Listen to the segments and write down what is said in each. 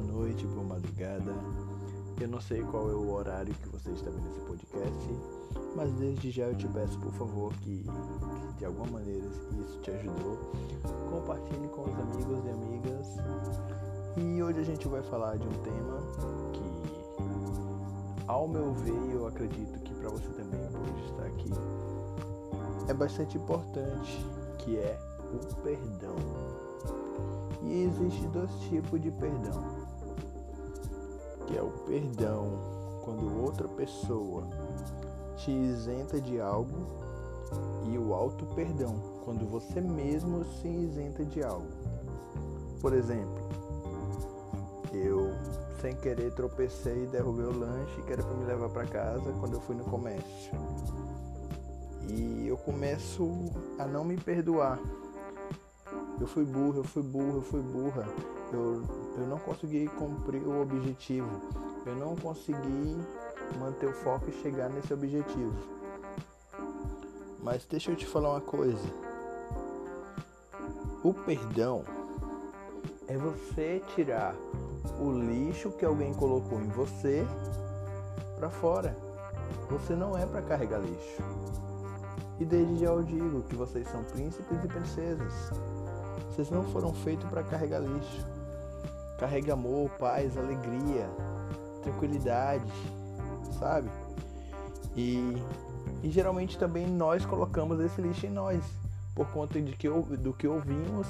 noite, boa madrugada. Eu não sei qual é o horário que você está vendo esse podcast, mas desde já eu te peço, por favor, que, que de alguma maneira isso te ajudou, compartilhe com os amigos e amigas. E hoje a gente vai falar de um tema que, ao meu ver, eu acredito que para você também, por estar aqui, é bastante importante, que é o perdão. E existe dois tipos de perdão. Que é o perdão quando outra pessoa te isenta de algo e o auto perdão quando você mesmo se isenta de algo. Por exemplo, eu sem querer tropecei e derrubei o lanche que era para me levar para casa quando eu fui no comércio. E eu começo a não me perdoar eu fui burro, eu fui burro, eu fui burra. Eu, eu não consegui cumprir o objetivo. Eu não consegui manter o foco e chegar nesse objetivo. Mas deixa eu te falar uma coisa. O perdão é você tirar o lixo que alguém colocou em você para fora. Você não é para carregar lixo. E desde já eu digo que vocês são príncipes e princesas. Vocês não foram feitos para carregar lixo. Carrega amor, paz, alegria, tranquilidade, sabe? E, e geralmente também nós colocamos esse lixo em nós, por conta de que, do que ouvimos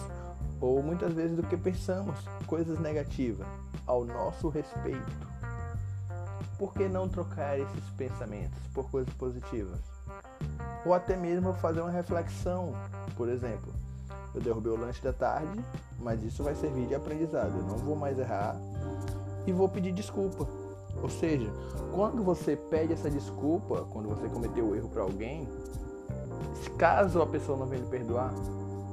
ou muitas vezes do que pensamos, coisas negativas ao nosso respeito. Por que não trocar esses pensamentos por coisas positivas? Ou até mesmo fazer uma reflexão, por exemplo, eu derrubei o lanche da tarde, mas isso vai servir de aprendizado. Eu não vou mais errar e vou pedir desculpa. Ou seja, quando você pede essa desculpa, quando você cometeu o erro para alguém, caso a pessoa não venha lhe perdoar,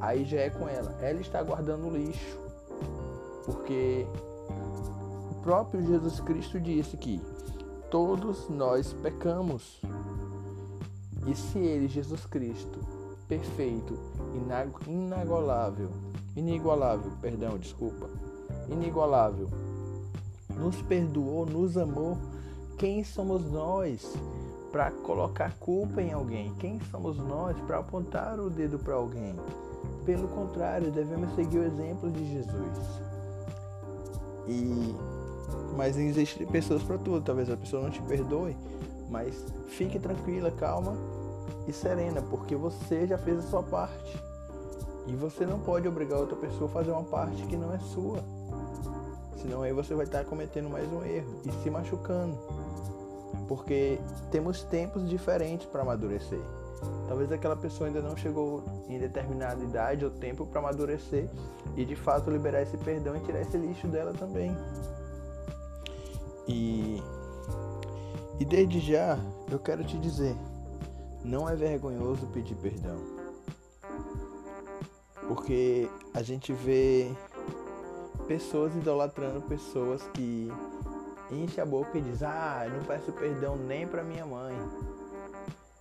aí já é com ela. Ela está guardando o lixo. Porque o próprio Jesus Cristo disse que todos nós pecamos. E se ele, Jesus Cristo, perfeito, inagolável, inigualável, perdão, desculpa, inigualável, nos perdoou, nos amou. Quem somos nós para colocar culpa em alguém? Quem somos nós para apontar o dedo para alguém? Pelo contrário, devemos seguir o exemplo de Jesus. E mas existem pessoas para tudo. Talvez a pessoa não te perdoe, mas fique tranquila, calma e serena, porque você já fez a sua parte. E você não pode obrigar outra pessoa a fazer uma parte que não é sua. Senão aí você vai estar cometendo mais um erro e se machucando. Porque temos tempos diferentes para amadurecer. Talvez aquela pessoa ainda não chegou em determinada idade ou tempo para amadurecer e de fato liberar esse perdão e tirar esse lixo dela também. E, e desde já eu quero te dizer, não é vergonhoso pedir perdão. Porque a gente vê pessoas idolatrando pessoas que enche a boca e diz: "Ah, eu não peço perdão nem para minha mãe".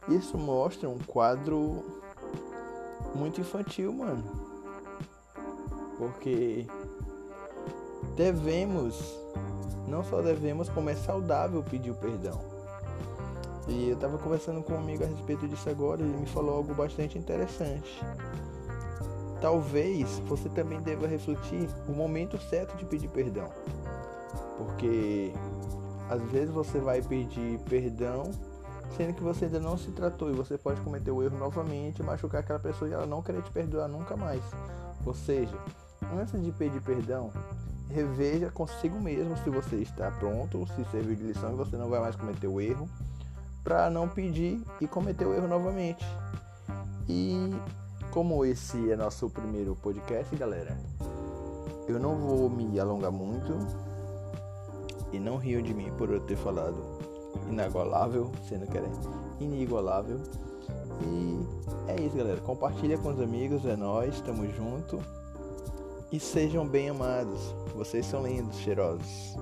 Isso mostra um quadro muito infantil, mano. Porque devemos, não só devemos, como é saudável pedir o perdão. E eu estava conversando com um amigo a respeito disso agora e ele me falou algo bastante interessante. Talvez você também deva refletir o momento certo de pedir perdão. Porque às vezes você vai pedir perdão sendo que você ainda não se tratou e você pode cometer o erro novamente, machucar aquela pessoa e ela não querer te perdoar nunca mais. Ou seja, antes de pedir perdão, reveja consigo mesmo se você está pronto, se serviu de lição e você não vai mais cometer o erro para não pedir e cometer o erro novamente. E como esse é nosso primeiro podcast, galera, eu não vou me alongar muito e não rio de mim por eu ter falado inagualável, sendo que era inigualável. E é isso, galera. Compartilha com os amigos, é nós, tamo junto. E sejam bem amados. Vocês são lindos, cheirosos.